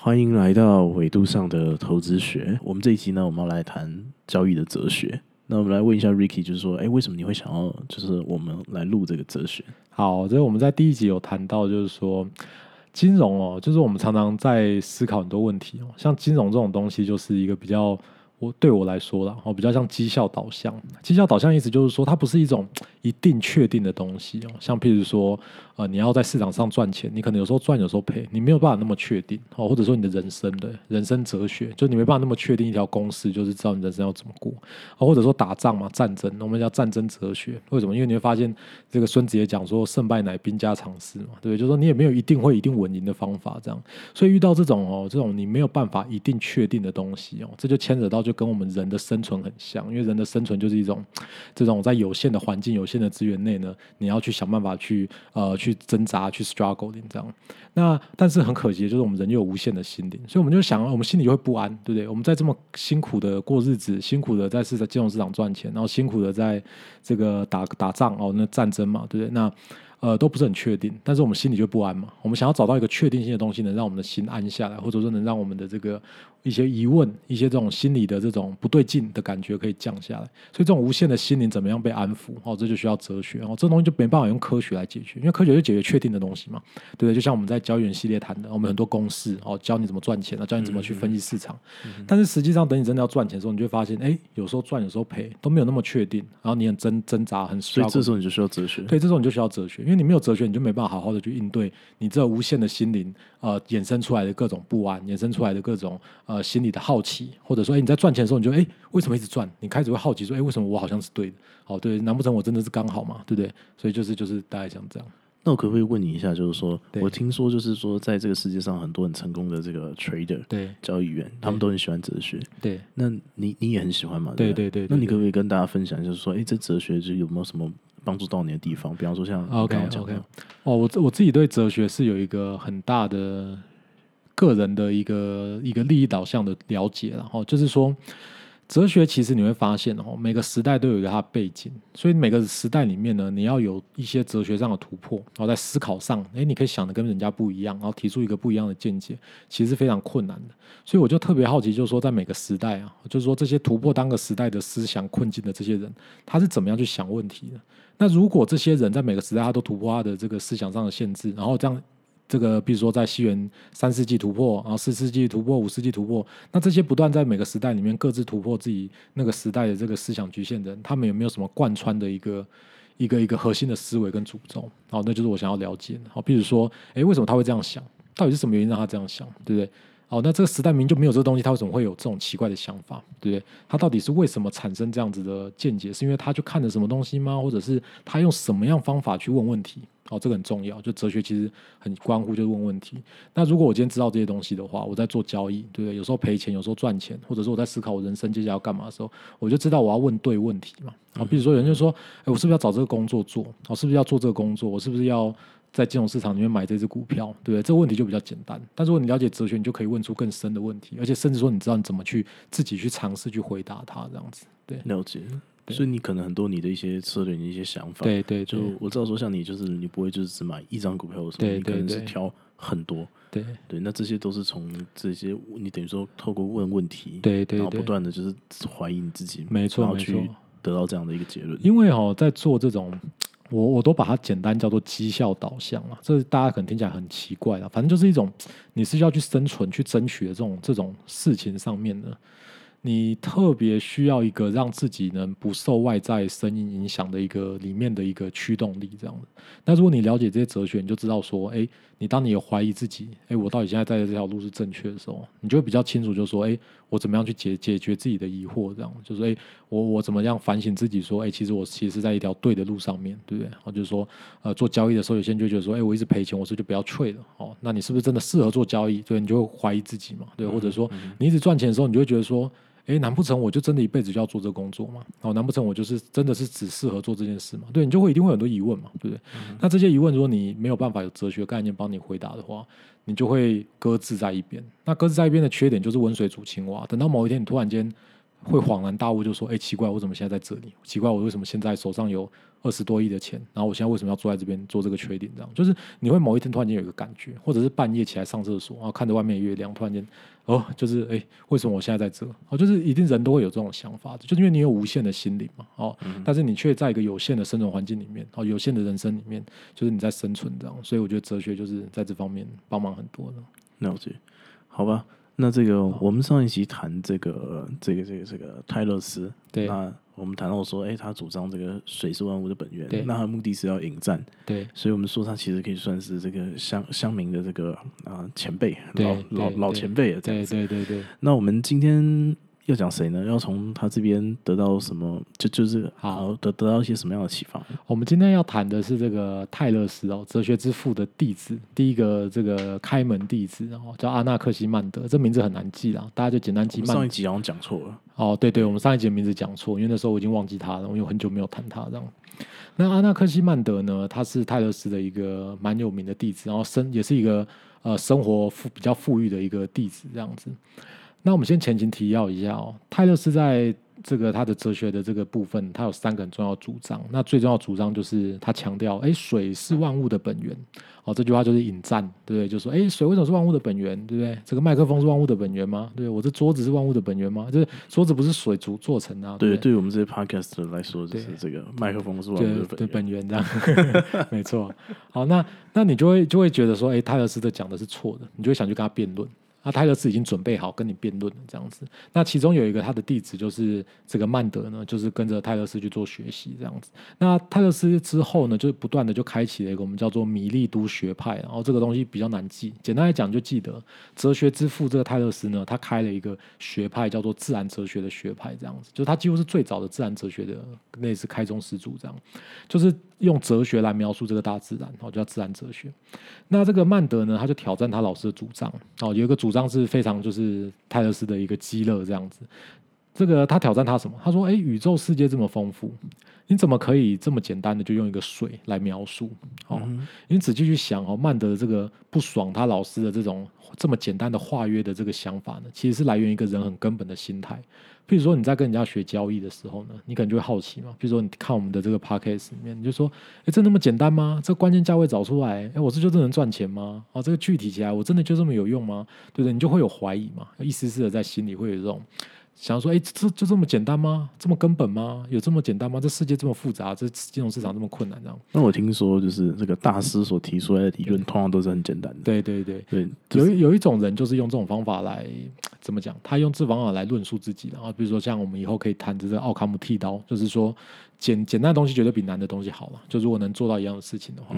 欢迎来到纬度上的投资学。我们这一集呢，我们要来谈交易的哲学。那我们来问一下 Ricky，就是说，哎，为什么你会想要，就是我们来录这个哲学？好，这我们在第一集有谈到，就是说金融哦，就是我们常常在思考很多问题哦，像金融这种东西，就是一个比较。我对我来说啦，哦，比较像绩效导向。绩效导向意思就是说，它不是一种一定确定的东西哦。像譬如说，呃，你要在市场上赚钱，你可能有时候赚，有时候赔，你没有办法那么确定哦。或者说，你的人生的人生哲学，就你没办法那么确定一条公式，就是知道你人生要怎么过。或者说打仗嘛，战争，我们叫战争哲学。为什么？因为你会发现，这个孙子也讲说，胜败乃兵家常事嘛，对不对？就是说，你也没有一定会一定稳赢的方法，这样。所以遇到这种哦，这种你没有办法一定确定的东西哦，这就牵扯到。就跟我们人的生存很像，因为人的生存就是一种这种在有限的环境、有限的资源内呢，你要去想办法去呃去挣扎、去 struggle 这样。那但是很可惜，就是我们人有无限的心灵，所以我们就想，我们心里就会不安，对不对？我们在这么辛苦的过日子，辛苦的在市金融市场赚钱，然后辛苦的在这个打打仗哦，那战争嘛，对不对？那呃，都不是很确定，但是我们心里就不安嘛。我们想要找到一个确定性的东西，能让我们的心安下来，或者说能让我们的这个一些疑问、一些这种心理的这种不对劲的感觉可以降下来。所以这种无限的心灵怎么样被安抚？哦，这就需要哲学。哦，这东西就没办法用科学来解决，因为科学就解决确定的东西嘛，对不对？就像我们在交易员系列谈的，我们很多公式哦，教你怎么赚钱啊，教你怎么去分析市场。但是实际上，等你真的要赚钱的时候，你就会发现，哎，有时候赚，有时候赔，都没有那么确定。然后你很挣挣扎，很所以这时候你就需要哲学。对，这时候你就需要哲学，因为你没有哲学，你就没。没办法好好的去应对你这无限的心灵，呃，衍生出来的各种不安，衍生出来的各种呃心里的好奇，或者说，哎，你在赚钱的时候，你就哎，为什么一直赚？你开始会好奇说，哎，为什么我好像是对的？哦，对，难不成我真的是刚好嘛？对不对？所以就是就是大概像这样。那我可不可以问你一下，就是说我听说，就是说，在这个世界上很多很成功的这个 trader，对交易员，他们都很喜欢哲学。对，那你你也很喜欢嘛？对对对。那你可不可以跟大家分享，就是说，哎，这哲学就有没有什么？帮助到你的地方，比方说像 OK OK 哦，我我自己对哲学是有一个很大的个人的一个一个利益导向的了解，然后就是说。哲学其实你会发现哦，每个时代都有一个它的背景，所以每个时代里面呢，你要有一些哲学上的突破，然后在思考上，哎，你可以想的跟人家不一样，然后提出一个不一样的见解，其实是非常困难的。所以我就特别好奇，就是说在每个时代啊，就是说这些突破当个时代的思想困境的这些人，他是怎么样去想问题的？那如果这些人在每个时代他都突破他的这个思想上的限制，然后这样。这个，比如说在西元三世纪突破，然后四世纪突破，五世纪突破，那这些不断在每个时代里面各自突破自己那个时代的这个思想局限的人，他们有没有什么贯穿的一个一个一个核心的思维跟诅咒？好，那就是我想要了解的。好，比如说，哎，为什么他会这样想？到底是什么原因让他这样想？对不对？哦，那这个时代明就没有这个东西，他为什么会有这种奇怪的想法？对不对？他到底是为什么产生这样子的见解？是因为他去看了什么东西吗？或者是他用什么样方法去问问题？哦，这个很重要。就哲学其实很关乎，就是问问题。那如果我今天知道这些东西的话，我在做交易，对不对？有时候赔钱，有时候赚钱，或者说我在思考我人生接下来要干嘛的时候，我就知道我要问对问题嘛。啊，比如说有人就说，哎，我是不是要找这个工作做？我是不是要做这个工作？我是不是要？在金融市场里面买这只股票，对不对？这个问题就比较简单。但如果你了解哲学，你就可以问出更深的问题，而且甚至说你知道你怎么去自己去尝试去回答它，这样子。对，了解。所以你可能很多你的一些策略、你一些想法，对对，就我知道说像你就是你不会就是只买一张股票，什么，你可能是挑很多。对对，那这些都是从这些你等于说透过问问题，对对，然后不断的就是怀疑你自己，没错没错，得到这样的一个结论。因为哦，在做这种。我我都把它简单叫做绩效导向啊，这大家可能听起来很奇怪啊，反正就是一种你是要去生存、去争取的这种这种事情上面的。你特别需要一个让自己能不受外在声音影响的一个里面的一个驱动力，这样的。那如果你了解这些哲学，你就知道说，哎，你当你有怀疑自己，哎，我到底现在在的这条路是正确的时候，你就会比较清楚，就说，哎，我怎么样去解解决自己的疑惑，这样，就是哎，我我怎么样反省自己，说，哎，其实我其实是在一条对的路上面，对不对？然后就是说，呃，做交易的时候，有些人就觉得说，哎，我一直赔钱，我是就不要 trade 了，哦，那你是不是真的适合做交易？对，你就会怀疑自己嘛，对，或者说你一直赚钱的时候，你就会觉得说。哎，难不成我就真的一辈子就要做这工作吗？哦，难不成我就是真的是只适合做这件事吗？对你就会一定会有很多疑问嘛，对不对？那这些疑问，如果你没有办法有哲学概念帮你回答的话，你就会搁置在一边。那搁置在一边的缺点就是温水煮青蛙。等到某一天你突然间会恍然大悟，就说：“哎，奇怪，我怎么现在在这里？奇怪，我为什么现在手上有二十多亿的钱？然后我现在为什么要坐在这边做这个缺点？这样就是你会某一天突然间有一个感觉，或者是半夜起来上厕所，然后看着外面的月亮，突然间哦，就是哎，为什么我现在在这？哦，就是一定人都会有这种想法的，就因为你有无限的心灵嘛，哦，但是你却在一个有限的生存环境里面，哦，有限的人生里面，就是你在生存这样。所以我觉得哲学就是在这方面帮忙很多的。了解，好吧。那这个，我们上一集谈这个，这个，这个，这个泰勒斯，对，那我们谈到说，哎，他主张这个水是万物的本源，对，那他目的是要引战，对，所以我们说他其实可以算是这个乡乡民的这个啊前辈，老老老前辈啊，这样子，对对对。那我们今天。要讲谁呢？要从他这边得到什么？就就是好得得到一些什么样的启发？我们今天要谈的是这个泰勒斯哦，哲学之父的弟子，第一个这个开门弟子哦，叫阿纳克西曼德，这名字很难记啦，大家就简单记。上一集好像讲错了哦，对对，我们上一集的名字讲错，因为那时候我已经忘记他了，我有很久没有谈他这样。那阿纳克西曼德呢，他是泰勒斯的一个蛮有名的弟子，然后生也是一个呃生活富比较富裕的一个弟子这样子。那我们先前情提要一下哦，泰勒斯在这个他的哲学的这个部分，他有三个很重要主张。那最重要主张就是他强调，哎，水是万物的本源。哦，这句话就是引战，对不对？就说，哎，水为什么是万物的本源？对不对？这个麦克风是万物的本源吗？对我这桌子是万物的本源吗？就是桌子不是水组做成的。对，对于我们这些 podcast 来说，就是这个麦克风是万物的本源，这样 没错。好，那那你就会就会觉得说，哎，泰勒斯的讲的是错的，你就会想去跟他辩论。那泰勒斯已经准备好跟你辩论了，这样子。那其中有一个他的弟子就是这个曼德呢，就是跟着泰勒斯去做学习，这样子。那泰勒斯之后呢，就不断的就开启了一个我们叫做米利都学派，然后这个东西比较难记，简单来讲就记得哲学之父这个泰勒斯呢，他开了一个学派叫做自然哲学的学派，这样子，就他几乎是最早的自然哲学的类似开宗始祖，这样，就是用哲学来描述这个大自然，然后叫自然哲学。那这个曼德呢，他就挑战他老师的主张，哦，有一个主张是非常就是泰勒斯的一个激乐这样子。这个他挑战他什么？他说：“哎，宇宙世界这么丰富，你怎么可以这么简单的就用一个水来描述？哦，你仔细去想哦，曼德这个不爽他老师的这种这么简单的化约的这个想法呢，其实是来源一个人很根本的心态。比如说你在跟人家学交易的时候呢，你可能就会好奇嘛。比如说你看我们的这个 p a c k a g e 里面，你就说：哎，这那么简单吗？这关键价位找出来，哎，我这就真能赚钱吗？哦，这个具体起来，我真的就这么有用吗？对不对？你就会有怀疑嘛，一丝丝的在心里会有这种。”想说，哎，这就这么简单吗？这么根本吗？有这么简单吗？这世界这么复杂，这金融市场这么困难，这样？那我听说，就是这个大师所提出来的理论，通常都是很简单的。对对对对，有有一种人就是用这种方法来 怎么讲？他用这方法来论述自己，然后比如说像我们以后可以谈这个奥卡姆剃刀，就是说简简单的东西绝对比难的东西好了。就如果能做到一样的事情的话，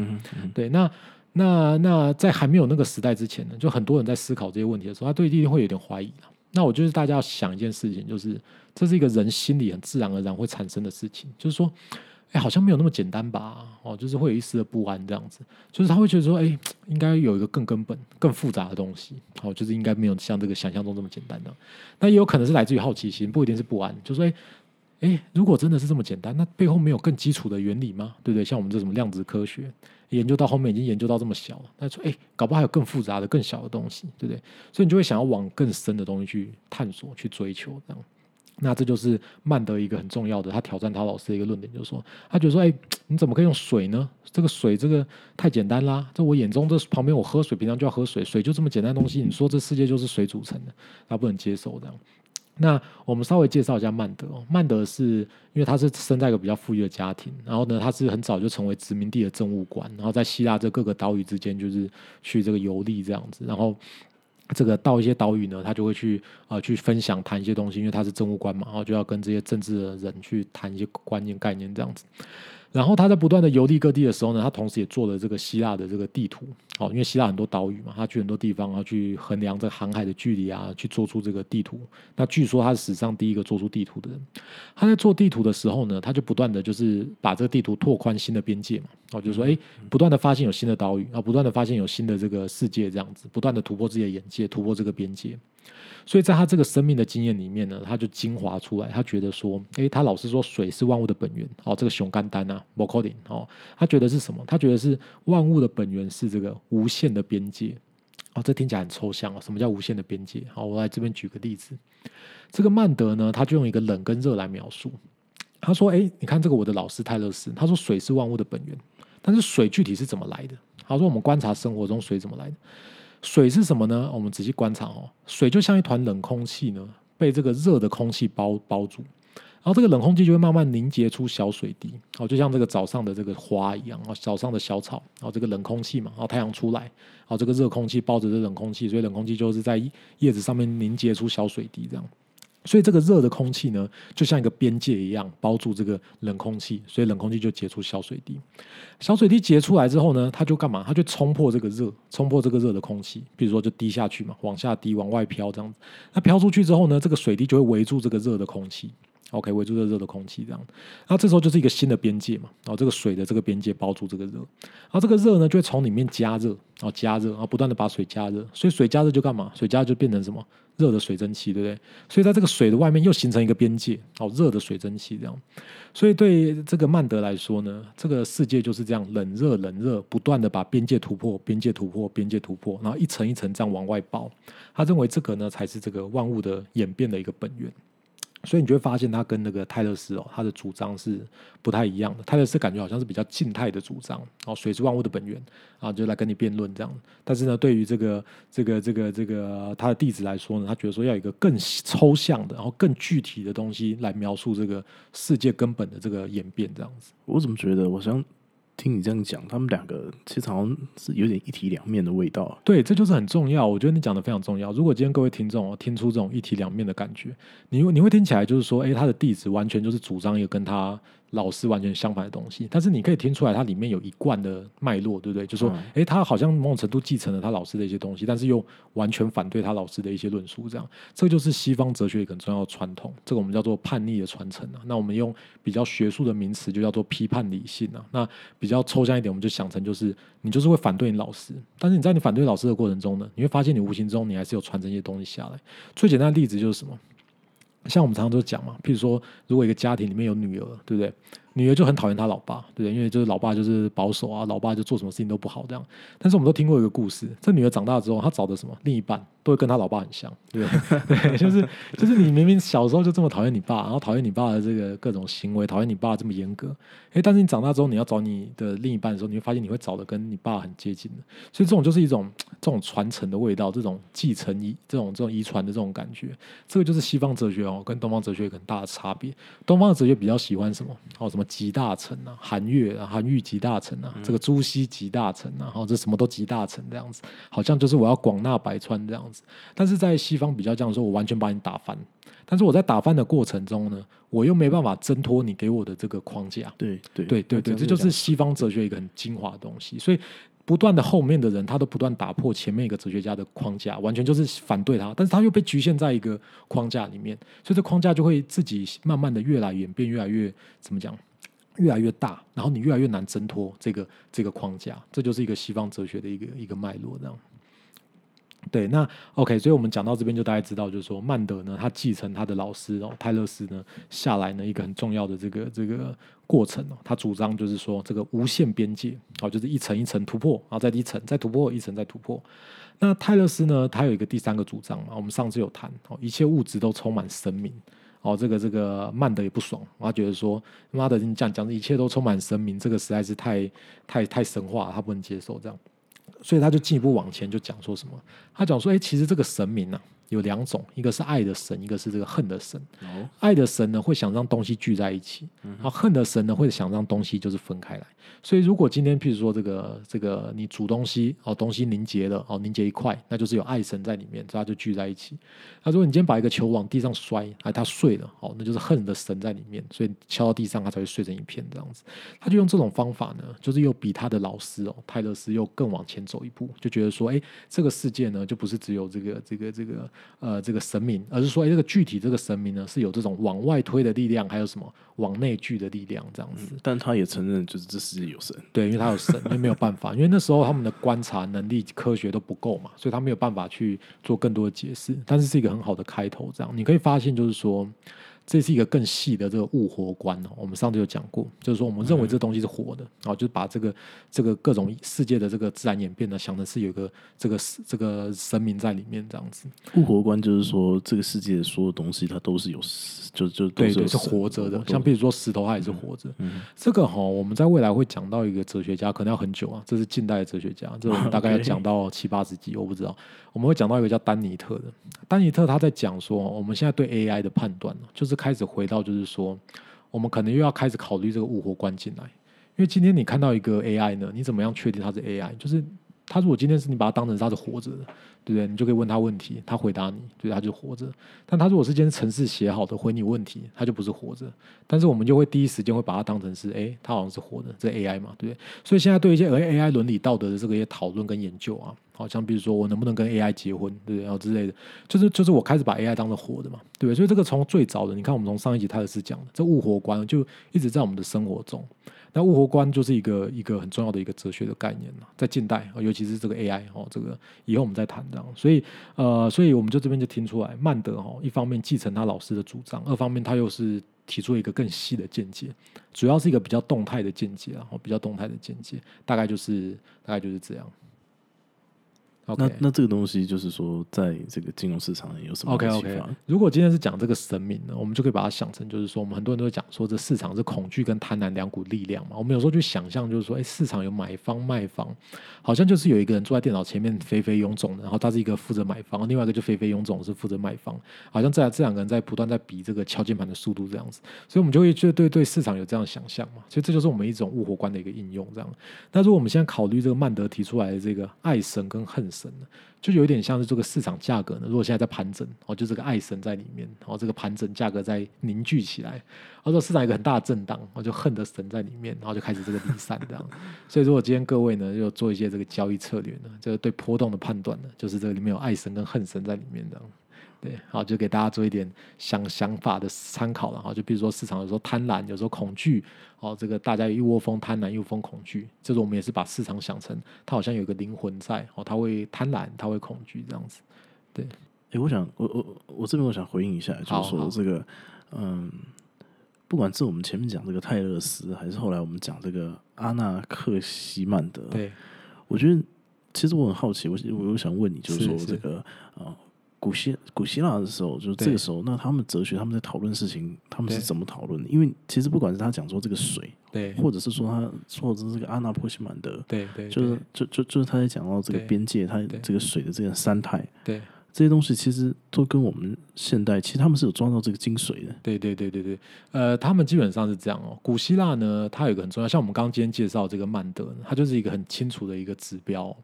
对，那那那在还没有那个时代之前呢，就很多人在思考这些问题的时候，他对一定会有点怀疑了。那我就是大家要想一件事情，就是这是一个人心里很自然而然会产生的事情，就是说，哎，好像没有那么简单吧？哦，就是会有一丝的不安这样子，就是他会觉得说，哎，应该有一个更根本、更复杂的东西，哦，就是应该没有像这个想象中这么简单的。那也有可能是来自于好奇心，不一定是不安，就说，哎，哎，如果真的是这么简单，那背后没有更基础的原理吗？对不对？像我们这什么量子科学。研究到后面已经研究到这么小了，那说哎，搞不好还有更复杂的、更小的东西，对不对？所以你就会想要往更深的东西去探索、去追求，这样。那这就是曼德一个很重要的，他挑战他老师的一个论点，就是说，他觉得说，哎，你怎么可以用水呢？这个水这个太简单啦，在我眼中这旁边我喝水，平常就要喝水，水就这么简单的东西，你说这世界就是水组成的，他不能接受这样。那我们稍微介绍一下曼德。曼德是因为他是生在一个比较富裕的家庭，然后呢，他是很早就成为殖民地的政务官，然后在希腊这各个岛屿之间就是去这个游历这样子，然后这个到一些岛屿呢，他就会去呃去分享谈一些东西，因为他是政务官嘛，然后就要跟这些政治的人去谈一些观念概念这样子。然后他在不断的游历各地的时候呢，他同时也做了这个希腊的这个地图，哦，因为希腊很多岛屿嘛，他去很多地方，然后去衡量这个航海的距离啊，去做出这个地图。那据说他是史上第一个做出地图的人。他在做地图的时候呢，他就不断的就是把这个地图拓宽新的边界嘛，哦，就是说，哎，不断的发现有新的岛屿，啊，不断的发现有新的这个世界这样子，不断的突破自己的眼界，突破这个边界。所以在他这个生命的经验里面呢，他就精华出来，他觉得说，诶，他老是说水是万物的本源，哦，这个熊肝丹啊 m o k o d i n 哦，他觉得是什么？他觉得是万物的本源是这个无限的边界，哦，这听起来很抽象哦。什么叫无限的边界？好，我来这边举个例子。这个曼德呢，他就用一个冷跟热来描述。他说：“哎，你看这个我的老师泰勒斯，他说水是万物的本源，但是水具体是怎么来的？他说我们观察生活中水怎么来的？水是什么呢？我们仔细观察哦，水就像一团冷空气呢，被这个热的空气包包住。”然后这个冷空气就会慢慢凝结出小水滴，哦，就像这个早上的这个花一样，哦，早上的小草，然后这个冷空气嘛，然后太阳出来，然后这个热空气包着这冷空气，所以冷空气就是在叶子上面凝结出小水滴这样。所以这个热的空气呢，就像一个边界一样包住这个冷空气，所以冷空气就结出小水滴。小水滴结出来之后呢，它就干嘛？它就冲破这个热，冲破这个热的空气，比如说就滴下去嘛，往下滴，往外飘这样子。那飘出去之后呢，这个水滴就会围住这个热的空气。OK，围住这热的空气，这样，然后这时候就是一个新的边界嘛，然后这个水的这个边界包住这个热，然后这个热呢就会从里面加热，然后加热，然后不断的把水加热，所以水加热就干嘛？水加热就变成什么？热的水蒸气，对不对？所以在这个水的外面又形成一个边界，哦，热的水蒸气这样，所以对这个曼德来说呢，这个世界就是这样，冷热冷热，不断的把边界突破，边界突破，边界突破，然后一层一层这样往外爆。他认为这个呢才是这个万物的演变的一个本源。所以你就会发现，他跟那个泰勒斯哦，他的主张是不太一样的。泰勒斯感觉好像是比较静态的主张，哦，水是万物的本源啊，就来跟你辩论这样。但是呢，对于这个这个这个这个他的弟子来说呢，他觉得说要有一个更抽象的，然后更具体的东西来描述这个世界根本的这个演变这样子。我怎么觉得，我想。听你这样讲，他们两个其实好像是有点一体两面的味道。对，这就是很重要。我觉得你讲的非常重要。如果今天各位听众听出这种一体两面的感觉，你你会听起来就是说，哎，他的弟子完全就是主张一个跟他。老师完全相反的东西，但是你可以听出来，它里面有一贯的脉络，对不对？就说，哎，他好像某种程度继承了他老师的一些东西，但是又完全反对他老师的一些论述，这样，这就是西方哲学一个很重要的传统，这个我们叫做叛逆的传承啊。那我们用比较学术的名词，就叫做批判理性啊。那比较抽象一点，我们就想成就是你就是会反对你老师，但是你在你反对老师的过程中呢，你会发现你无形中你还是有传承一些东西下来。最简单的例子就是什么？像我们常常都讲嘛，譬如说，如果一个家庭里面有女儿，对不对？女儿就很讨厌她老爸，对不对？因为就是老爸就是保守啊，老爸就做什么事情都不好这样。但是我们都听过一个故事，这女儿长大之后，她找的什么另一半？都会跟他老爸很像，对对，就是就是你明明小时候就这么讨厌你爸，然后讨厌你爸的这个各种行为，讨厌你爸这么严格，哎，但是你长大之后你要找你的另一半的时候，你会发现你会找的跟你爸很接近的，所以这种就是一种这种传承的味道，这种继承遗这种这种遗传的这种感觉，这个就是西方哲学哦，跟东方哲学很大的差别。东方的哲学比较喜欢什么？哦，什么集大成啊，韩愈啊，韩愈集大成啊，这个朱熹集大成啊，然后这什么都集大成这样子，好像就是我要广纳百川这样。但是在西方比较这样说，我完全把你打翻。但是我在打翻的过程中呢，我又没办法挣脱你给我的这个框架。对对对对对，这就是西方哲学一个很精华的东西。所以不断的后面的人，他都不断打破前面一个哲学家的框架，完全就是反对他。但是他又被局限在一个框架里面，所以这框架就会自己慢慢的越来演变，越来越怎么讲，越来越大，然后你越来越难挣脱这个这个框架。这就是一个西方哲学的一个一个脉络，这样。对，那 OK，所以我们讲到这边就大家知道，就是说曼德呢，他继承他的老师哦泰勒斯呢下来呢一个很重要的这个这个过程哦，他主张就是说这个无限边界哦，就是一层一层突破，然后再一层再突破，一层再突破。那泰勒斯呢，他有一个第三个主张嘛，我们上次有谈哦，一切物质都充满生命哦，这个这个曼德也不爽，他觉得说妈的，你讲讲一切都充满生命，这个实在是太太太神话，他不能接受这样。所以他就进一步往前就讲说什么？他讲说，哎，其实这个神明呢。有两种，一个是爱的神，一个是这个恨的神。爱的神呢，会想让东西聚在一起；然后恨的神呢，会想让东西就是分开来。所以，如果今天譬如说这个这个你煮东西哦，东西凝结了哦，凝结一块，那就是有爱神在里面，所以它就聚在一起。那如果你今天把一个球往地上摔，哎，它碎了哦，那就是恨的神在里面，所以敲到地上它才会碎成一片这样子。他就用这种方法呢，就是又比他的老师哦泰勒斯又更往前走一步，就觉得说，哎，这个世界呢，就不是只有这个这个这个。呃，这个神明，而是说，哎，这个具体这个神明呢，是有这种往外推的力量，还有什么往内聚的力量，这样子。但他也承认，就是这世界有神。对，因为他有神，因为没有办法，因为那时候他们的观察能力、科学都不够嘛，所以他没有办法去做更多的解释。但是是一个很好的开头，这样你可以发现，就是说。这是一个更细的这个物活观哦。我们上次有讲过，就是说我们认为这东西是活的，然后就是把这个这个各种世界的这个自然演变呢，想的是有一个这个这个神明在里面这样子。物活观就是说，这个世界所有东西它都是有，就就对对是活着的。像比如说石头，它也是活着。这个哈，我们在未来会讲到一个哲学家，可能要很久啊。这是近代的哲学家，这我们大概要讲到七八十集，我不知道。我们会讲到一个叫丹尼特的，丹尼特他在讲说，我们现在对 AI 的判断，就是开始回到，就是说，我们可能又要开始考虑这个物货关进来，因为今天你看到一个 AI 呢，你怎么样确定它是 AI？就是他如果今天是你把它当成他是活着的。对不对？你就可以问他问题，他回答你，对，他就活着。但他如果是今天程式写好的回你问题，他就不是活着。但是我们就会第一时间会把它当成是，哎，他好像是活的，这 AI 嘛，对不对？所以现在对一些 AI 伦理道德的这个一些讨论跟研究啊，好像比如说我能不能跟 AI 结婚，对不对？然后之类的，就是就是我开始把 AI 当成活的嘛，对不对？所以这个从最早的，你看我们从上一集泰勒斯讲的，这物活观就一直在我们的生活中。那物活观就是一个一个很重要的一个哲学的概念了，在近代尤其是这个 AI 哦，这个以后我们再谈这样。所以呃，所以我们就这边就听出来，曼德哦一方面继承他老师的主张，二方面他又是提出一个更细的见解，主要是一个比较动态的见解，然后比较动态的见解，大概就是大概就是这样。那那这个东西就是说，在这个金融市场有什么 OK OK？如果今天是讲这个神明呢，我们就可以把它想成，就是说，我们很多人都会讲说，这市场是恐惧跟贪婪两股力量嘛。我们有时候去想象，就是说，哎，市场有买方卖方，好像就是有一个人坐在电脑前面飞飞臃肿的，然后他是一个负责买方，另外一个就飞飞臃肿是负责卖方，好像这这两个人在不断在比这个敲键盘的速度这样子。所以我们就会就对对市场有这样想象嘛。所以这就是我们一种物活观的一个应用这样。那如果我们现在考虑这个曼德提出来的这个爱神跟恨神就有点像是这个市场价格呢，如果现在在盘整，哦，就这个爱神在里面，然后这个盘整价格在凝聚起来，然后说市场一个很大的震荡，我就恨的神在里面，然后就开始这个离散这样。所以如果今天各位呢，又做一些这个交易策略呢，这个对波动的判断呢，就是这个里面有爱神跟恨神在里面这样。对，好，就给大家做一点想想法的参考了哈。就比如说市场有时候贪婪，有时候恐惧，哦，这个大家一窝蜂贪婪，一窝蜂恐惧，这种我们也是把市场想成它好像有个灵魂在，哦，它会贪婪，它会恐惧这样子。对，哎，我想，我我我这边我想回应一下，就是说这个，嗯，不管是我们前面讲这个泰勒斯，还是后来我们讲这个阿纳克西曼德，对，我觉得其实我很好奇，我我我想问你，就是说这个啊。古希古希腊的时候，就是这个时候，那他们哲学他们在讨论事情，他们是怎么讨论的？因为其实不管是他讲说这个水，对，或者是说他，或者是这个阿纳波西曼德，对对，就是就就就是他在讲到这个边界，他这个水的这个三态，对。这些东西其实都跟我们现代，其实他们是有装到这个精髓的。对对对对对，呃，他们基本上是这样哦。古希腊呢，它有一个很重要，像我们刚刚今天介绍这个曼德，它就是一个很清楚的一个指标，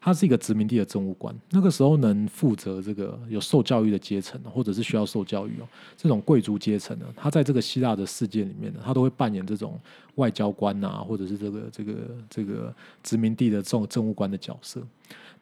它是一个殖民地的政务官。那个时候能负责这个有受教育的阶层，或者是需要受教育哦，这种贵族阶层呢，他在这个希腊的世界里面呢，他都会扮演这种外交官啊，或者是这个这个这个殖民地的这种政务官的角色。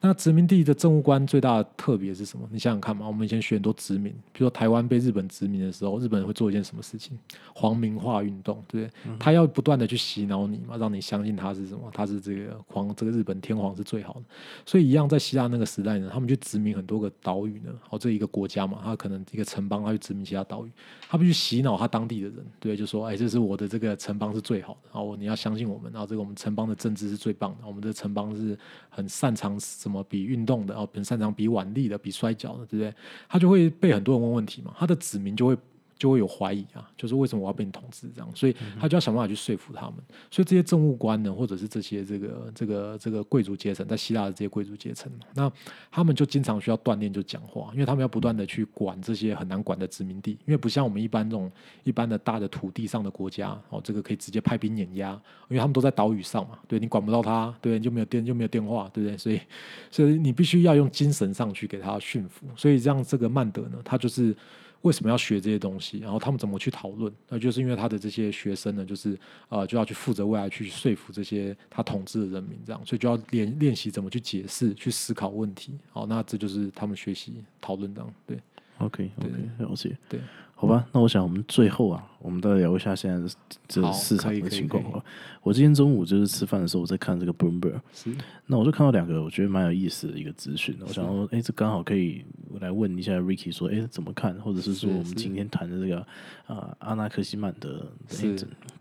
那殖民地的政务官最大的特别是什么？你想想看嘛，我们以前学很多殖民，比如说台湾被日本殖民的时候，日本人会做一件什么事情？皇民化运动，对不对？他要不断的去洗脑你嘛，让你相信他是什么？他是这个皇，这个日本天皇是最好的。所以一样在希腊那个时代呢，他们去殖民很多个岛屿呢，哦，这一个国家嘛，他可能一个城邦，他去殖民其他岛屿，他必须洗脑他当地的人，对，就说，哎，这是我的这个城邦是最好的，然后你要相信我们，然后这个我们城邦的政治是最棒的，我们的城邦是很擅长什么么比运动的。哦，很擅长比腕力的，比摔跤的，对不对？他就会被很多人问问题嘛，他的子民就会。就会有怀疑啊，就是为什么我要被你统治这样，所以他就要想办法去说服他们。所以这些政务官呢，或者是这些这个这个这个贵族阶层，在希腊的这些贵族阶层，那他们就经常需要锻炼，就讲话，因为他们要不断的去管这些很难管的殖民地，因为不像我们一般这种一般的大的土地上的国家，哦，这个可以直接派兵碾压，因为他们都在岛屿上嘛，对你管不到他，对你，就没有电就没有电话，对不对？所以所以你必须要用精神上去给他驯服，所以让这个曼德呢，他就是。为什么要学这些东西？然后他们怎么去讨论？那就是因为他的这些学生呢，就是呃，就要去负责未来去说服这些他统治的人民，这样，所以就要练练习怎么去解释、去思考问题。好，那这就是他们学习讨论这样。对 OK OK，了解。对，好吧，那我想我们最后啊，我们再聊一下现在这市场的情况吧。我今天中午就是吃饭的时候，我在看这个 Bloomberg，是，那我就看到两个我觉得蛮有意思的一个资讯，我想说，哎，这刚好可以我来问一下 Ricky 说，哎，怎么看？或者是说我们今天谈的这个啊，阿纳克西曼的，这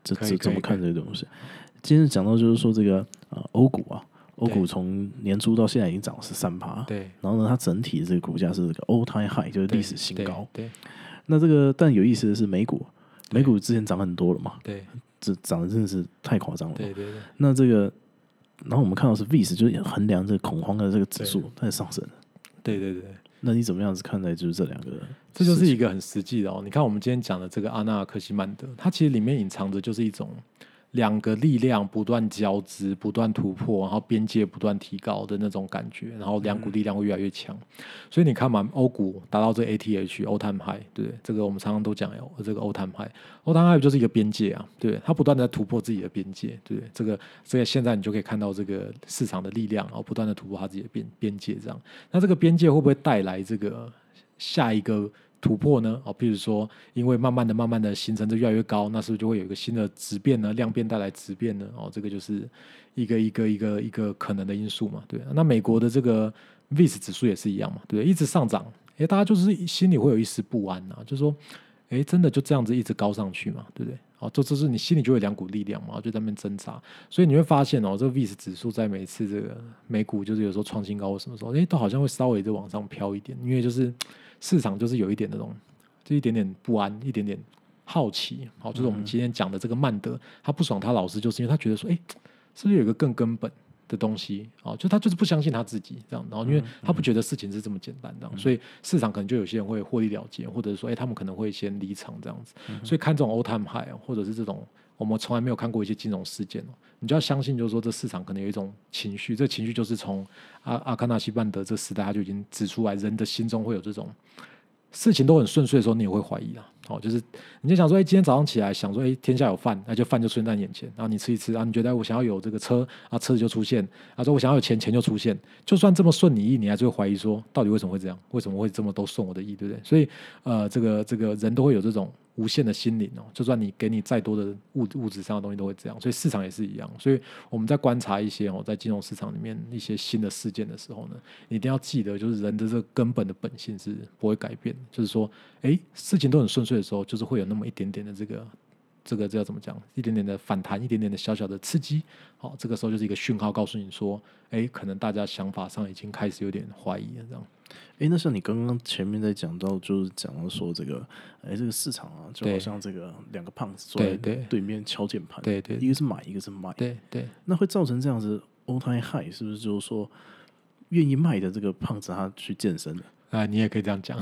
这怎么看这个东西？今天讲到就是说这个啊，欧股啊。欧股从年初到现在已经涨了十三趴，对。然后呢，它整体的这个股价是这个 all time high，就是历史新高。对。那这个但有意思的是，美股，美股之前涨很多了嘛？对。这涨的真的是太夸张了。对对对。那这个，然后我们看到是 VIX，就是衡量这个恐慌的这个指数在上升。对对对。那你怎么样子看待就是这两个？这就是一个很实际的哦。你看我们今天讲的这个阿纳克西曼德，它其实里面隐藏着就是一种。两个力量不断交织、不断突破，然后边界不断提高的那种感觉，然后两股力量会越来越强。所以你看嘛，欧股达到这 ATH o t i m e High，对这个我们常常都讲有这个 all time high，all time high 就是一个边界啊，对它不断的突破自己的边界，对这个这个现在你就可以看到这个市场的力量，然后不断的突破它自己的边边界这样。那这个边界会不会带来这个下一个？突破呢？哦，譬如说，因为慢慢的、慢慢的形成就越来越高，那是不是就会有一个新的质变呢？量变带来质变呢？哦，这个就是一个一个一个一个可能的因素嘛？对。那美国的这个 VIX 指数也是一样嘛？对，一直上涨，哎，大家就是心里会有一丝不安呐，就说，哎，真的就这样子一直高上去嘛？对不对？哦，这这是你心里就有两股力量嘛，就在那边挣扎。所以你会发现哦，这个 VIX 指数在每次这个美股就是有时候创新高或什么时候，哎，都好像会稍微的往上飘一点，因为就是。市场就是有一点那种，就一点点不安，一点点好奇。好，就是我们今天讲的这个曼德，他不爽他老师，就是因为他觉得说，哎，是不是有一个更根本的东西？哦，就他就是不相信他自己这样。然后，因为他不觉得事情是这么简单的，所以市场可能就有些人会获利了结，或者说，哎，他们可能会先离场这样子。所以看这种 old time high，或者是这种我们从来没有看过一些金融事件哦，你就要相信，就是说这市场可能有一种情绪，这情绪就是从阿阿卡纳西曼德这时代他就已经指出来，人的心中会有这种。事情都很顺遂的时候，你也会怀疑啊。哦，就是你就想说，哎，今天早上起来想说，哎，天下有饭，那就饭就出现在眼前，然后你吃一吃，然后你觉得我想要有这个车，啊，车子就出现，啊，说我想要有钱，钱就出现。就算这么顺你意，你还是会怀疑说，到底为什么会这样？为什么会这么都顺我的意，对不对？所以，呃，这个这个人都会有这种。无限的心灵哦，就算你给你再多的物物质上的东西，都会这样。所以市场也是一样。所以我们在观察一些哦，在金融市场里面一些新的事件的时候呢，一定要记得，就是人的这个根本的本性是不会改变。就是说，哎，事情都很顺遂的时候，就是会有那么一点点的这个。这个这要怎么讲？一点点的反弹，一点点的小小的刺激，好，这个时候就是一个讯号，告诉你说，哎，可能大家想法上已经开始有点怀疑了，这样。哎，那像你刚刚前面在讲到，就是讲到说这个，哎，这个市场啊，就好像这个两个胖子坐在对面敲键盘，对对，一个是买，一个是卖，对对，那会造成这样子 all time high，是不是？就是说，愿意卖的这个胖子他去健身了。啊，你也可以这样讲，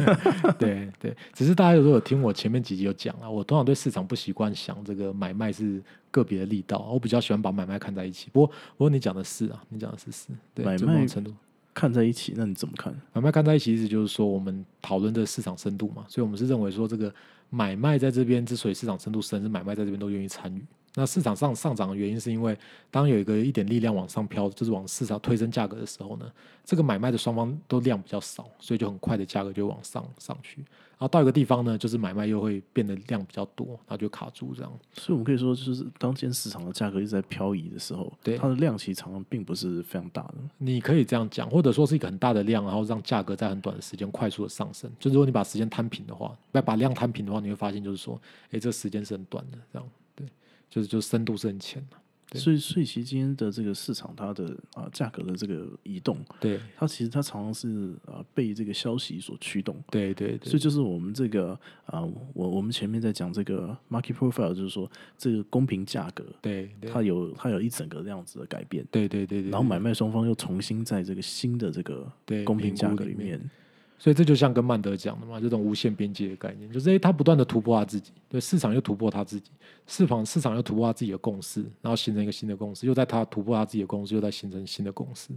对对，只是大家有时候有听我前面几集有讲啊，我通常对市场不习惯想这个买卖是个别的力道，我比较喜欢把买卖看在一起。不过，不过你讲的是啊，你讲的是是，买卖程度看在一起，那你怎么看？买卖看在一起，意思就是说我们讨论的市场深度嘛，所以我们是认为说这个买卖在这边之所以市场深度深，是买卖在这边都愿意参与。那市场上上涨的原因，是因为当有一个一点力量往上飘，就是往市场推升价格的时候呢，这个买卖的双方都量比较少，所以就很快的价格就往上上去。然后到一个地方呢，就是买卖又会变得量比较多，然后就卡住这样。所以我们可以说，就是当今市场的价格一直在漂移的时候，对它的量其实常常并不是非常大的。你可以这样讲，或者说是一个很大的量，然后让价格在很短的时间快速的上升。就如果你把时间摊平的话，再把量摊平的话，你会发现就是说，哎，这时间是很短的这样对。就是就深度是很浅的，所以所以其实今天的这个市场它的啊价格的这个移动，对。它其实它常常是啊被这个消息所驱动，对对，所以就是我们这个啊我我们前面在讲这个 market profile，就是说这个公平价格，对它有它有一整个这样子的改变，对对对对，然后买卖双方又重新在这个新的这个公平价格里面。所以这就像跟曼德讲的嘛，这种无限边界的概念，就是诶，他不断的突破他自己，对市场又突破他自己，市场市场又突破他自己的共识，然后形成一个新的共识，又在他突破他自己的共识，又在形成新的共识，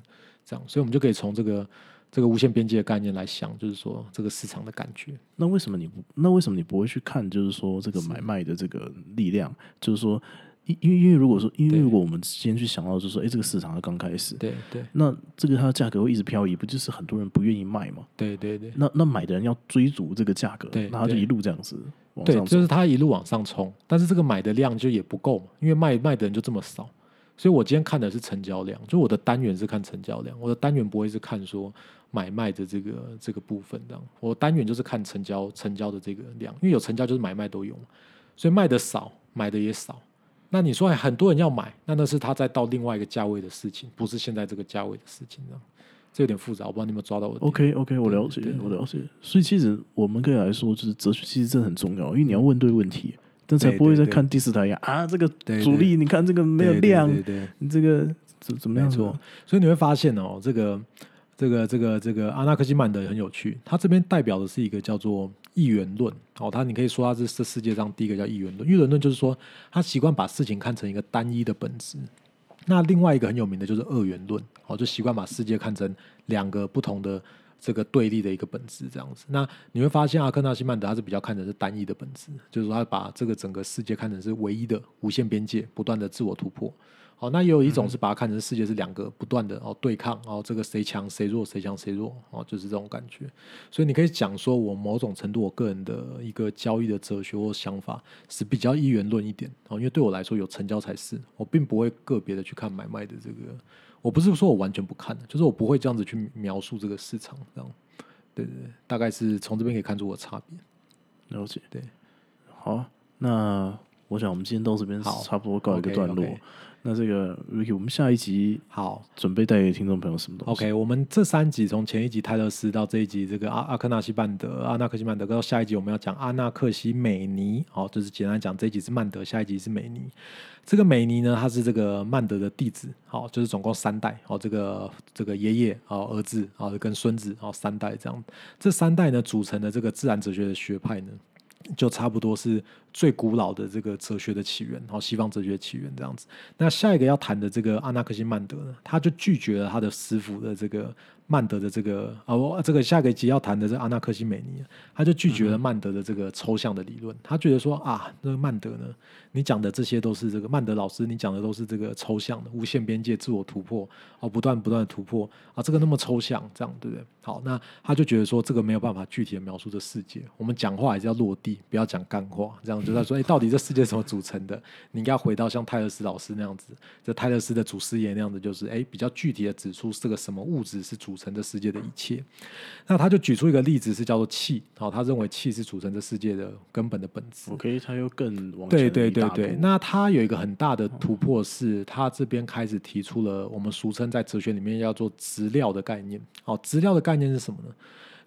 这样，所以我们就可以从这个这个无限边界的概念来想，就是说这个市场的感觉。那为什么你不？那为什么你不会去看？就是说这个买卖的这个力量，就是说因因为因为如果说，因为如果我们先去想到，就是说，哎，这个市场它刚开始，对对，那这个它的价格会一直漂移，不就是很多人不愿意卖嘛？对对对，那那买的人要追逐这个价格，对，那他就一路这样子往对。就是他一路往上冲，但是这个买的量就也不够嘛，因为卖卖的人就这么少，所以我今天看的是成交量，就我的单元是看成交量，我的单元不会是看说买卖的这个这个部分这样，我单元就是看成交成交的这个量，因为有成交就是买卖都有嘛，所以卖的少，买的也少。那你说很多人要买，那那是他再到另外一个价位的事情，不是现在这个价位的事情，这样这有点复杂，我不知道你有没有抓到我的。OK OK，我了解，我了解。所以其实我们可以来说，就是哲学其实真的很重要，因为你要问对问题，但才不会再看第四台一样啊，这个主力你看这个没有量，这个怎怎么样？没错，所以你会发现哦，这个这个这个这个阿纳克西曼德很有趣，他这边代表的是一个叫做一元论哦，他你可以说他是这世界上第一个叫一元论。一元论就是说他习惯把事情看成一个单一的本质。那另外一个很有名的就是二元论哦，就习惯把世界看成两个不同的这个对立的一个本质这样子。那你会发现阿克纳西曼德他是比较看成是单一的本质，就是说他把这个整个世界看成是唯一的无限边界，不断的自我突破。好，那也有一种是把它看成世界是两个不断的哦对抗，哦这个谁强谁弱，谁强谁弱，哦就是这种感觉。所以你可以讲说，我某种程度我个人的一个交易的哲学或想法是比较一元论一点哦，因为对我来说有成交才是，我并不会个别的去看买卖的这个。我不是说我完全不看的，就是我不会这样子去描述这个市场，这样。对对对，大概是从这边可以看出我的差别。了解。对，好，那我想我们今天到这边好差不多告一个段落。那这个 Ricky，我们下一集好，准备带给听众朋友什么东西 OK，我们这三集从前一集泰勒斯到这一集这个阿阿克纳西曼德、阿纳克西曼德，到下一集我们要讲阿纳克西美尼。好，就是简单讲，这一集是曼德，下一集是美尼。这个美尼呢，他是这个曼德的弟子，好，就是总共三代，好，这个这个爷爷，好，儿子，好，跟孙子，好，三代这样。这三代呢，组成的这个自然哲学的学派呢，就差不多是最古老的这个哲学的起源，然后西方哲学起源这样子。那下一个要谈的这个阿纳克西曼德呢，他就拒绝了他的师傅的这个曼德的这个啊，我这个下个集要谈的是阿纳克西美尼，他就拒绝了曼德的这个抽象的理论。他觉得说啊，那个曼德呢，你讲的这些都是这个曼德老师，你讲的都是这个抽象的无限边界自我突破哦，不断不断的突破啊，这个那么抽象，这样对不对？好，那他就觉得说这个没有办法具体的描述这世界，我们讲话还是要落地，不要讲干话，这样就在说，哎，到底这世界是怎么组成的？你应该回到像泰勒斯老师那样子，这泰勒斯的祖师爷那样子，就是哎比较具体的指出这个什么物质是组成这世界的一切。那他就举出一个例子是叫做气，好，他认为气是组成这世界的根本的本质。OK，他又更往对对对对，那他有一个很大的突破是，他这边开始提出了我们俗称在哲学里面叫做资料的概念。哦，资料的概念是什么呢？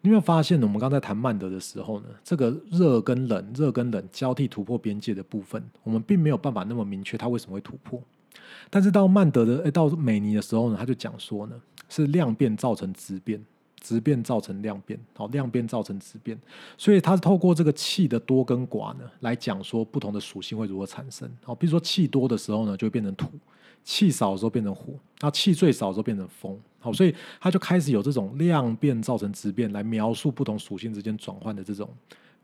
你有没有发现呢？我们刚才谈曼德的时候呢，这个热跟冷、热跟冷交替突破边界的部分，我们并没有办法那么明确它为什么会突破。但是到曼德的，诶到美尼的时候呢，他就讲说呢，是量变造成质变，质变造成量变，好，量变造成质变，所以他是透过这个气的多跟寡呢，来讲说不同的属性会如何产生。好，比如说气多的时候呢，就会变成土；气少的时候变成火；那气最少的时候变成风。好，所以他就开始有这种量变造成质变来描述不同属性之间转换的这种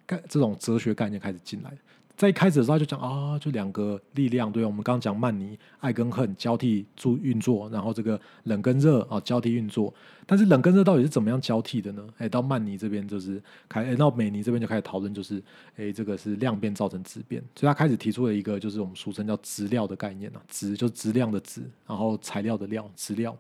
概这种哲学概念开始进来。在一开始的时候就讲啊，就两个力量，对，我们刚刚讲曼尼爱跟恨交替做运作，然后这个冷跟热啊交替运作。但是冷跟热到底是怎么样交替的呢？哎，到曼尼这边就是开，哎，到美尼这边就开始讨论，就是哎，这个是量变造成质变，所以他开始提出了一个就是我们俗称叫质料的概念啊，质就质量的质，然后材料的料，质料。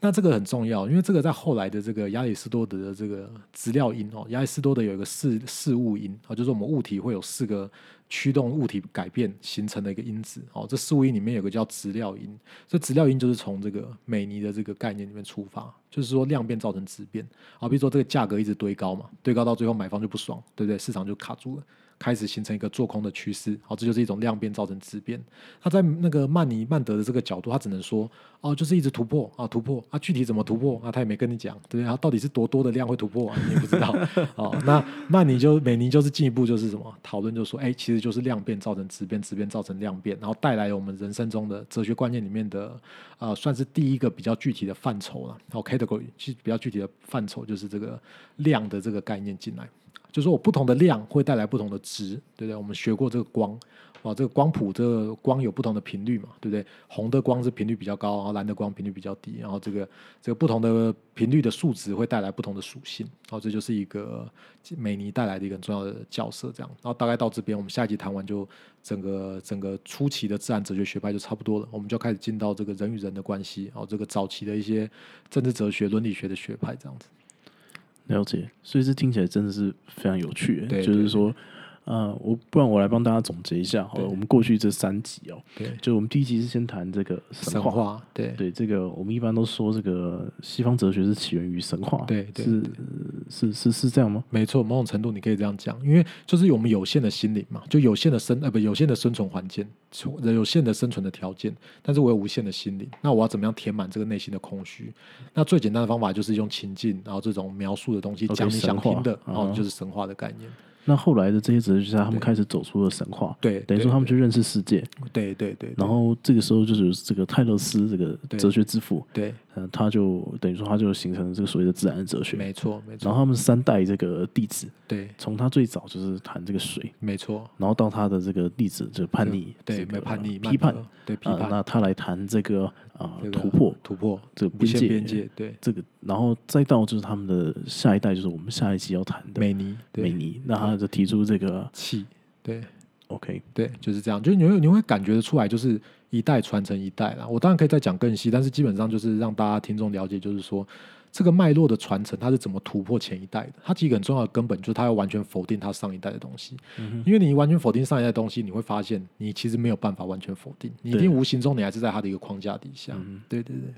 那这个很重要，因为这个在后来的这个亚里士多德的这个质料因哦，亚里士多德有一个四四物因啊，就是我们物体会有四个驱动物体改变形成的一个因子哦，这四物因里面有个叫质料因，这质料因就是从这个美尼的这个概念里面出发，就是说量变造成质变好，比如说这个价格一直堆高嘛，堆高到最后买方就不爽，对不对？市场就卡住了。开始形成一个做空的趋势，好，这就是一种量变造成质变。他在那个曼尼曼德的这个角度，他只能说哦，就是一直突破啊，突破啊，具体怎么突破啊，他也没跟你讲，对不对？他到底是多多的量会突破啊，你也不知道 哦。那曼尼就美尼就是进一步就是什么讨论，就说哎，其实就是量变造成质变，质变造成量变，然后带来我们人生中的哲学观念里面的呃，算是第一个比较具体的范畴了。然后 category 其实比较具体的范畴就是这个量的这个概念进来。就是说我不同的量会带来不同的值，对不对？我们学过这个光。哦，这个光谱，这个光有不同的频率嘛，对不对？红的光是频率比较高，然后蓝的光频率比较低，然后这个这个不同的频率的数值会带来不同的属性，然后这就是一个美尼带来的一个重要的角色。这样，然后大概到这边，我们下一集谈完就整个整个初期的自然哲学学派就差不多了，我们就开始进到这个人与人的关系，然后这个早期的一些政治哲学、伦理学的学派这样子。了解，所以这听起来真的是非常有趣，就是说。呃，我不然我来帮大家总结一下好了。我们过去这三集哦，对，就我们第一集是先谈这个神话，对对，这个我们一般都说这个西方哲学是起源于神话，对，是是是是这样吗？没错，某种程度你可以这样讲，因为就是我们有限的心灵嘛，就有限的生呃不有限的生存环境，有限的生存的条件，但是我有无限的心灵，那我要怎么样填满这个内心的空虚？那最简单的方法就是用情境，然后这种描述的东西讲你想听的，然后就是神话的概念。那后来的这些哲学家，他们开始走出了神话，对，等于说他们去认识世界，对对对。然后这个时候就是这个泰勒斯这个哲学之父，对，嗯，他就等于说他就形成了这个所谓的自然哲学，没错没错。然后他们三代这个弟子，对，从他最早就是谈这个水，没错，然后到他的这个弟子就叛逆，对，没叛逆批判，对批判，那他来谈这个啊突破突破这个边界边界，对这个，然后再到就是他们的下一代，就是我们下一期要谈的美尼美尼，那他就提出这个。气对，OK 对，就是这样，就是你会你会感觉得出来，就是一代传承一代啦。我当然可以再讲更细，但是基本上就是让大家听众了解，就是说这个脉络的传承，它是怎么突破前一代的。它几个很重要的根本，就是它要完全否定它上一代的东西。嗯因为你完全否定上一代东西，你会发现你其实没有办法完全否定，你一定无形中你还是在它的一个框架底下。对对对。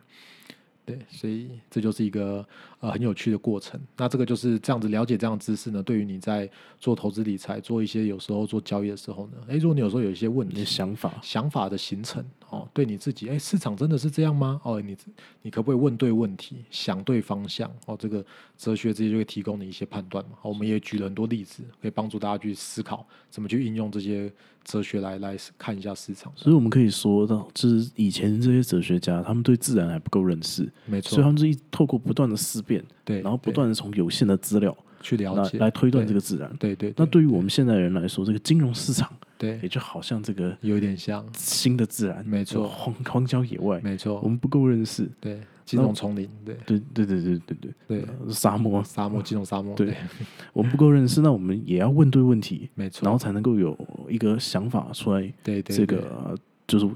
对，所以这就是一个呃很有趣的过程。那这个就是这样子了解这样知识呢，对于你在做投资理财、做一些有时候做交易的时候呢，诶，如果你有时候有一些问题、想法、想法的形成哦，对你自己，哎，市场真的是这样吗？哦，你你可不可以问对问题、想对方向？哦，这个哲学这些就会提供你一些判断嘛。我们也举了很多例子，可以帮助大家去思考怎么去应用这些。哲学来来看一下市场，所以我们可以说到，就是以前这些哲学家，他们对自然还不够认识，没错，所以他们是一透过不断的思辨，对，然后不断的从有限的资料去了解，来推断这个自然，对对。那对于我们现代人来说，这个金融市场，对，也就好像这个有点像。新的自然，没错，荒荒郊野外，没错，我们不够认识，对。金融丛林，对。对对对对对对对，沙漠。沙漠金融沙漠，对，我们不够认识，那我们也要问对问题，没错，然后才能够有一个想法出来，对对，这个就是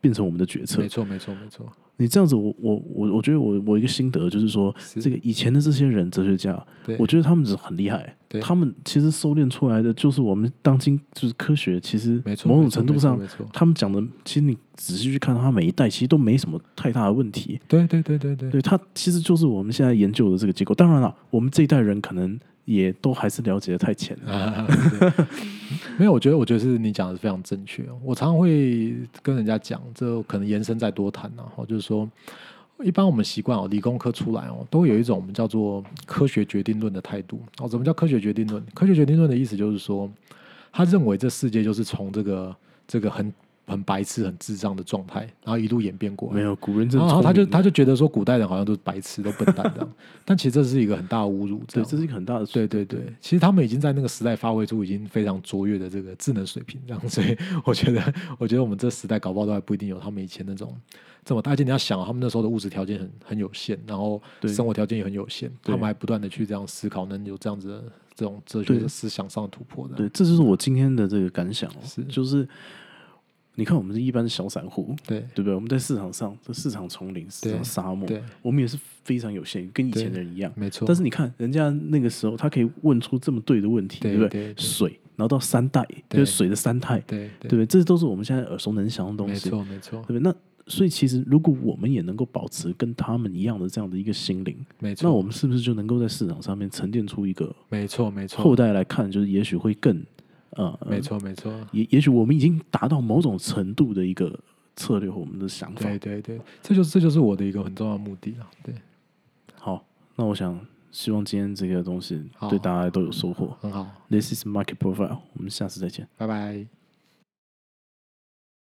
变成我们的决策，没错没错没错。你这样子，我我我我觉得我我一个心得就是说，这个以前的这些人哲学家，我觉得他们是很厉害，他们其实收敛出来的就是我们当今就是科学，其实某种程度上，他们讲的，其实你仔细去看，他每一代其实都没什么太大的问题。对对对对对，对他其实就是我们现在研究的这个结构。当然了，我们这一代人可能。也都还是了解的太浅了，没有，我觉得，我觉得是你讲的非常正确。我常常会跟人家讲，这可能延伸再多谈然后，就是说，一般我们习惯哦，理工科出来哦，都有一种我们叫做科学决定论的态度。哦，什么叫科学决定论？科学决定论的意思就是说，他认为这世界就是从这个这个很。很白痴、很智障的状态，然后一路演变过来。没有古人，然后他就他就觉得说，古代人好像都是白痴、都笨蛋这样。但其实这是一个很大的侮辱，对，这是一个很大的。对对对，其实他们已经在那个时代发挥出已经非常卓越的这个智能水平，这样。所以 我觉得，我觉得我们这时代搞不好都还不一定有他们以前那种这么大。而且你要想，他们那时候的物质条件很很有限，然后生活条件也很有限，他们还不断的去这样思考，能有这样子的这种哲学的思想上的突破的。对，这就是我今天的这个感想哦，是就是。你看，我们是一般的小散户，对对不对？我们在市场上，这市场丛林、市场沙漠，我们也是非常有限，跟以前的人一样，没错。但是你看，人家那个时候，他可以问出这么对的问题，对不对？水，然后到三代，就是水的三态，对对不对？这都是我们现在耳熟能详的东西，没错没错，对不对？那所以其实，如果我们也能够保持跟他们一样的这样的一个心灵，没错，那我们是不是就能够在市场上面沉淀出一个？没错没错，后代来看，就是也许会更。呃，没错没错，也也许我们已经达到某种程度的一个策略和我们的想法。对对对，这就是这就是我的一个很重要的目的了。对，好，那我想希望今天这个东西对大家都有收获。很好，This is market profile，我们下次再见，拜拜。